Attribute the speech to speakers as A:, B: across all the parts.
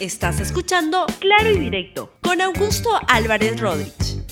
A: Estás escuchando Claro y Directo con Augusto Álvarez Rodríguez.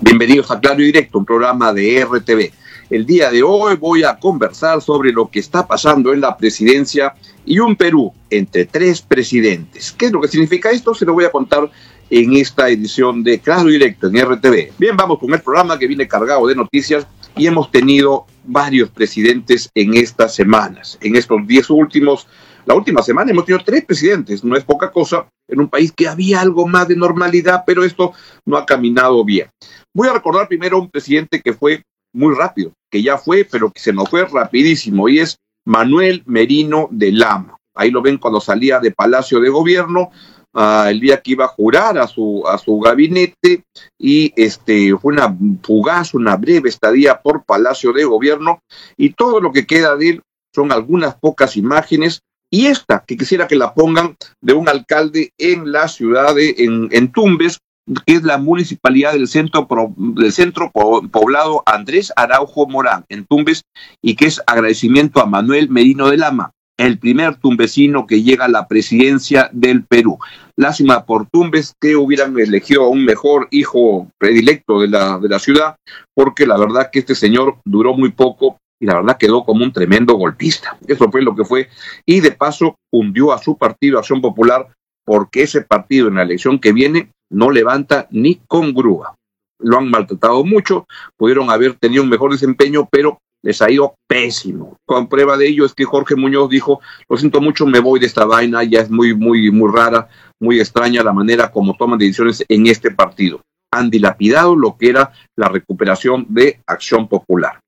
B: Bienvenidos a Claro y Directo, un programa de RTV. El día de hoy voy a conversar sobre lo que está pasando en la presidencia y un Perú entre tres presidentes. ¿Qué es lo que significa esto? Se lo voy a contar en esta edición de Claro y Directo en RTV. Bien, vamos con el programa que viene cargado de noticias y hemos tenido varios presidentes en estas semanas, en estos diez últimos la última semana hemos tenido tres presidentes, no es poca cosa, en un país que había algo más de normalidad, pero esto no ha caminado bien. Voy a recordar primero un presidente que fue muy rápido, que ya fue, pero que se nos fue rapidísimo, y es Manuel Merino de Lama. Ahí lo ven cuando salía de Palacio de Gobierno, uh, el día que iba a jurar a su, a su gabinete, y este, fue una fugaz, una breve estadía por Palacio de Gobierno, y todo lo que queda de él son algunas pocas imágenes y esta, que quisiera que la pongan de un alcalde en la ciudad de en, Tumbes, que es la municipalidad del centro, del centro poblado Andrés Araujo Morán, en Tumbes, y que es agradecimiento a Manuel Merino de Lama, el primer tumbesino que llega a la presidencia del Perú. Lástima por Tumbes que hubieran elegido a un mejor hijo predilecto de la, de la ciudad, porque la verdad que este señor duró muy poco la verdad quedó como un tremendo golpista. Eso fue lo que fue. Y de paso hundió a su partido Acción Popular porque ese partido en la elección que viene no levanta ni con grúa. Lo han maltratado mucho, pudieron haber tenido un mejor desempeño, pero les ha ido pésimo. Con prueba de ello es que Jorge Muñoz dijo, lo siento mucho, me voy de esta vaina, ya es muy, muy, muy rara, muy extraña la manera como toman decisiones en este partido. Han dilapidado lo que era la recuperación de Acción Popular.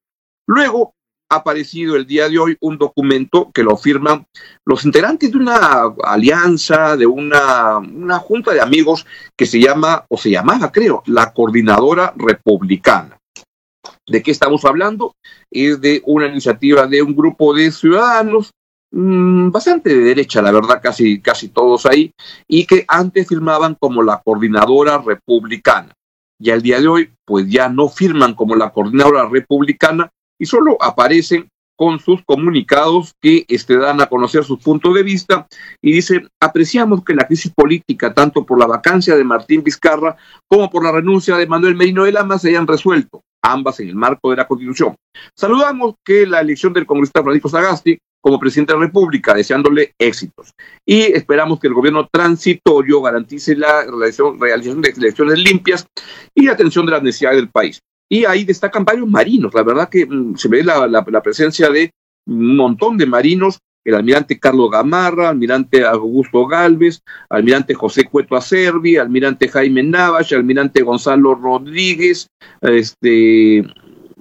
B: Luego, ha aparecido el día de hoy un documento que lo firman los integrantes de una alianza, de una, una junta de amigos que se llama, o se llamaba creo, la Coordinadora Republicana. ¿De qué estamos hablando? Es de una iniciativa de un grupo de ciudadanos mmm, bastante de derecha, la verdad, casi, casi todos ahí, y que antes firmaban como la Coordinadora Republicana. Y al día de hoy, pues ya no firman como la Coordinadora Republicana, y solo aparecen con sus comunicados que este, dan a conocer sus puntos de vista y dice, apreciamos que la crisis política, tanto por la vacancia de Martín Vizcarra como por la renuncia de Manuel Merino de Lama, se hayan resuelto, ambas en el marco de la Constitución. Saludamos que la elección del congresista Francisco Sagasti como presidente de la República, deseándole éxitos. Y esperamos que el gobierno transitorio garantice la realización, realización de elecciones limpias y la atención de las necesidades del país. Y ahí destacan varios marinos. La verdad que mm, se ve la, la, presencia de un montón de marinos el almirante Carlos Gamarra, almirante Augusto Galvez, almirante José Cueto Acerbi, almirante Jaime Navas, almirante Gonzalo Rodríguez, este,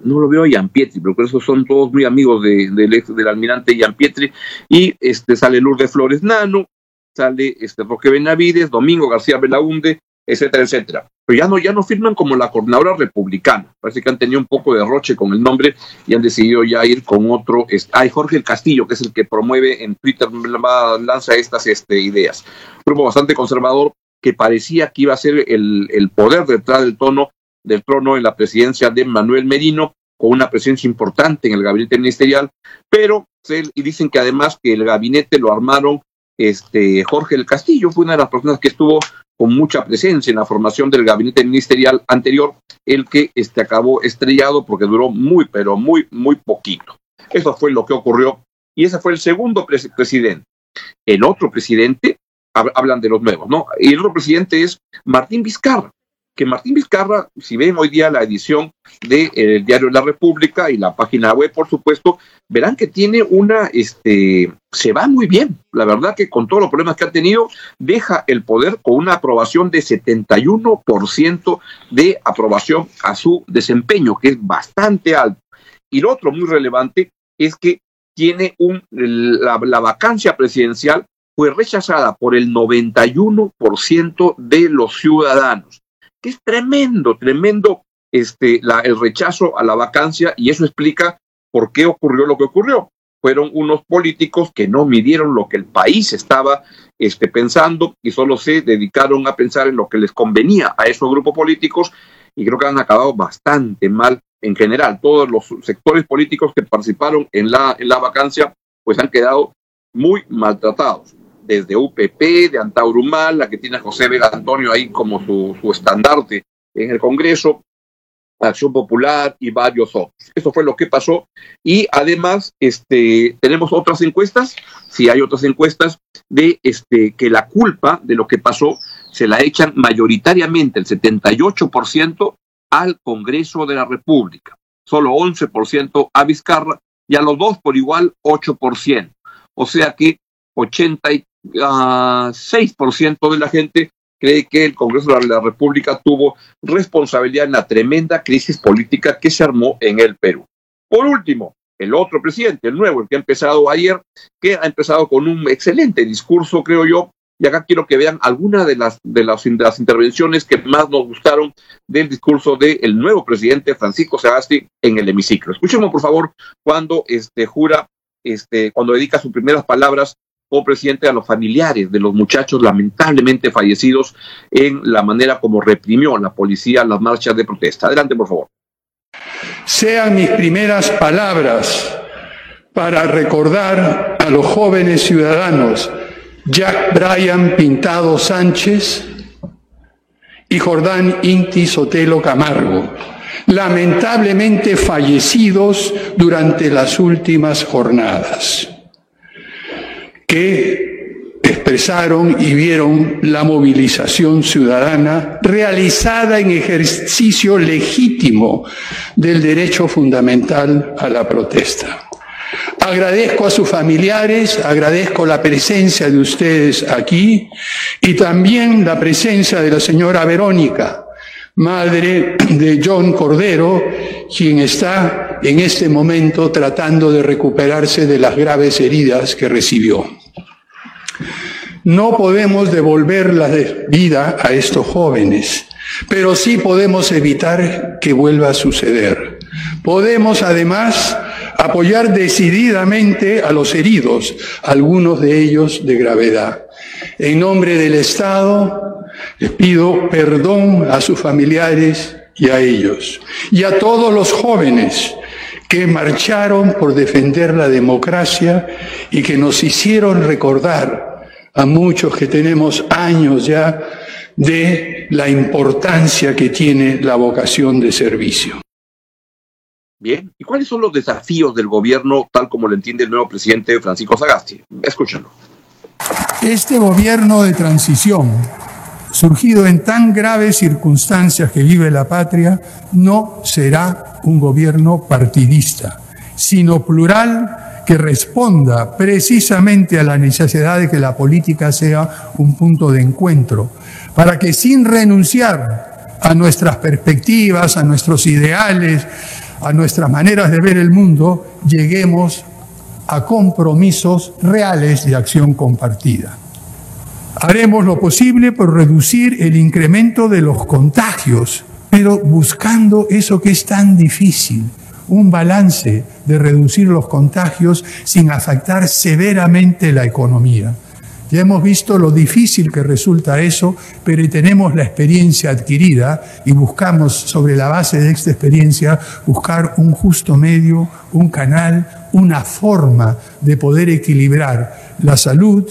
B: no lo veo a Pietri, pero esos son todos muy amigos de, del almirante Pietri, y este, sale Lourdes Flores Nano, sale este, Roque Benavides, Domingo García Belaunde, etcétera, etcétera. Pero ya no, ya no firman como la coordinadora republicana. Parece que han tenido un poco de roche con el nombre y han decidido ya ir con otro. Hay Jorge el Castillo, que es el que promueve en Twitter, lanza estas este, ideas. Grupo bastante conservador que parecía que iba a ser el, el poder detrás del tono del trono en la presidencia de Manuel Merino, con una presencia importante en el gabinete ministerial, pero y dicen que además que el gabinete lo armaron este Jorge el Castillo, fue una de las personas que estuvo con mucha presencia en la formación del gabinete ministerial anterior, el que este, acabó estrellado porque duró muy, pero muy, muy poquito. Eso fue lo que ocurrió y ese fue el segundo presidente. El otro presidente, hablan de los nuevos, ¿no? Y el otro presidente es Martín Vizcarra que Martín Vizcarra, si ven hoy día la edición del de, diario La República y la página web, por supuesto, verán que tiene una, este, se va muy bien. La verdad que con todos los problemas que ha tenido, deja el poder con una aprobación de 71% de aprobación a su desempeño, que es bastante alto. Y lo otro muy relevante es que tiene un, la, la vacancia presidencial fue rechazada por el 91% de los ciudadanos que es tremendo, tremendo este, la, el rechazo a la vacancia y eso explica por qué ocurrió lo que ocurrió. Fueron unos políticos que no midieron lo que el país estaba este, pensando y solo se dedicaron a pensar en lo que les convenía a esos grupos políticos y creo que han acabado bastante mal en general. Todos los sectores políticos que participaron en la, en la vacancia pues han quedado muy maltratados. Desde UPP, de Antaurumal, la que tiene a José Vega Antonio ahí como su, su estandarte en el Congreso, Acción Popular y varios otros. Eso fue lo que pasó. Y además, este, tenemos otras encuestas, si hay otras encuestas, de este, que la culpa de lo que pasó se la echan mayoritariamente, el 78% al Congreso de la República, solo 11% a Vizcarra y a los dos por igual 8%. O sea que 86% ah, de la gente cree que el Congreso de la República tuvo responsabilidad en la tremenda crisis política que se armó en el Perú. Por último, el otro presidente, el nuevo, el que ha empezado ayer, que ha empezado con un excelente discurso, creo yo, y acá quiero que vean algunas de las, de las, intervenciones que más nos gustaron del discurso del nuevo presidente Francisco Sagasti en el hemiciclo. Escuchemos, por favor, cuando este, jura, este, cuando dedica sus primeras palabras presidente a los familiares de los muchachos lamentablemente fallecidos en la manera como reprimió la policía las marchas de protesta. Adelante, por favor.
C: Sean mis primeras palabras para recordar a los jóvenes ciudadanos Jack Bryan Pintado Sánchez y Jordán Inti Sotelo Camargo, lamentablemente fallecidos durante las últimas jornadas, que expresaron y vieron la movilización ciudadana realizada en ejercicio legítimo del derecho fundamental a la protesta. Agradezco a sus familiares, agradezco la presencia de ustedes aquí y también la presencia de la señora Verónica, madre de John Cordero, quien está en este momento tratando de recuperarse de las graves heridas que recibió. No podemos devolver la vida a estos jóvenes, pero sí podemos evitar que vuelva a suceder. Podemos además apoyar decididamente a los heridos, algunos de ellos de gravedad. En nombre del Estado, les pido perdón a sus familiares y a ellos, y a todos los jóvenes que marcharon por defender la democracia y que nos hicieron recordar a muchos que tenemos años ya de la importancia que tiene la vocación de servicio.
B: Bien, ¿y cuáles son los desafíos del gobierno tal como lo entiende el nuevo presidente Francisco Sagasti? Escúchenlo.
C: Este gobierno de transición, surgido en tan graves circunstancias que vive la patria, no será un gobierno partidista, sino plural que responda precisamente a la necesidad de que la política sea un punto de encuentro, para que sin renunciar a nuestras perspectivas, a nuestros ideales, a nuestras maneras de ver el mundo, lleguemos a compromisos reales de acción compartida. Haremos lo posible por reducir el incremento de los contagios, pero buscando eso que es tan difícil, un balance de reducir los contagios sin afectar severamente la economía. Ya hemos visto lo difícil que resulta eso, pero tenemos la experiencia adquirida y buscamos sobre la base de esta experiencia buscar un justo medio, un canal, una forma de poder equilibrar la salud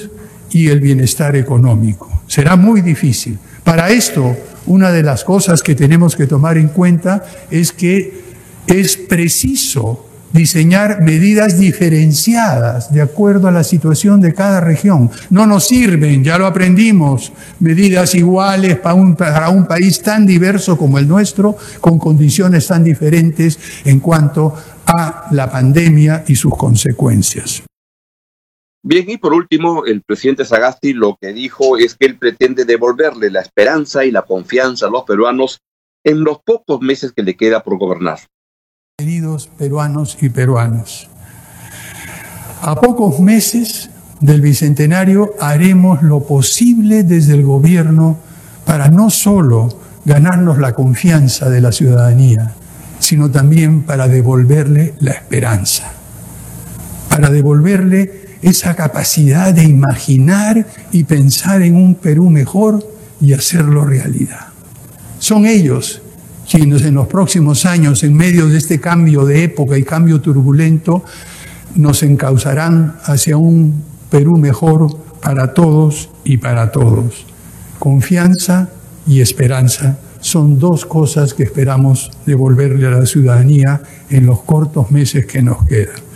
C: y el bienestar económico. Será muy difícil. Para esto, una de las cosas que tenemos que tomar en cuenta es que es preciso diseñar medidas diferenciadas de acuerdo a la situación de cada región. No nos sirven, ya lo aprendimos, medidas iguales para un, para un país tan diverso como el nuestro, con condiciones tan diferentes en cuanto a la pandemia y sus consecuencias.
B: Bien, y por último, el presidente Sagasti lo que dijo es que él pretende devolverle la esperanza y la confianza a los peruanos en los pocos meses que le queda por gobernar.
C: Queridos peruanos y peruanas, a pocos meses del Bicentenario haremos lo posible desde el gobierno para no solo ganarnos la confianza de la ciudadanía, sino también para devolverle la esperanza, para devolverle esa capacidad de imaginar y pensar en un Perú mejor y hacerlo realidad. Son ellos quienes en los próximos años, en medio de este cambio de época y cambio turbulento, nos encauzarán hacia un Perú mejor, para todos y para todos. Confianza y esperanza son dos cosas que esperamos devolverle a la ciudadanía en los cortos meses que nos quedan.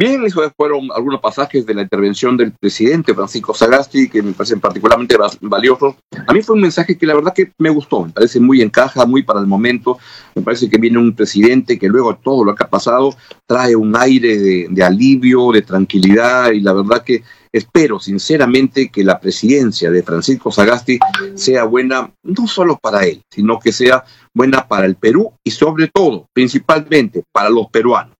B: Bien, esos fueron algunos pasajes de la intervención del presidente Francisco Sagasti que me parecen particularmente valiosos. A mí fue un mensaje que la verdad que me gustó, me parece muy encaja, muy para el momento. Me parece que viene un presidente que luego de todo lo que ha pasado trae un aire de, de alivio, de tranquilidad y la verdad que espero sinceramente que la presidencia de Francisco Sagasti sea buena no solo para él, sino que sea buena para el Perú y sobre todo, principalmente para los peruanos.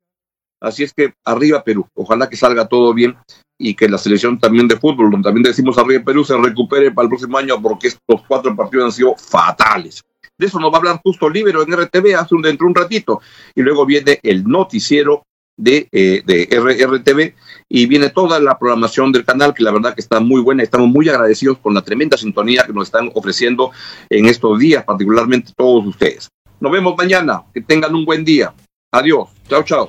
B: Así es que arriba Perú, ojalá que salga todo bien y que la selección también de fútbol, donde también decimos arriba Perú, se recupere para el próximo año porque estos cuatro partidos han sido fatales. De eso nos va a hablar justo Libero en RTV hace un, dentro de un ratito. Y luego viene el noticiero de, eh, de RTV y viene toda la programación del canal que la verdad que está muy buena. Estamos muy agradecidos con la tremenda sintonía que nos están ofreciendo en estos días, particularmente todos ustedes. Nos vemos mañana. Que tengan un buen día. Adiós. Chao, chao.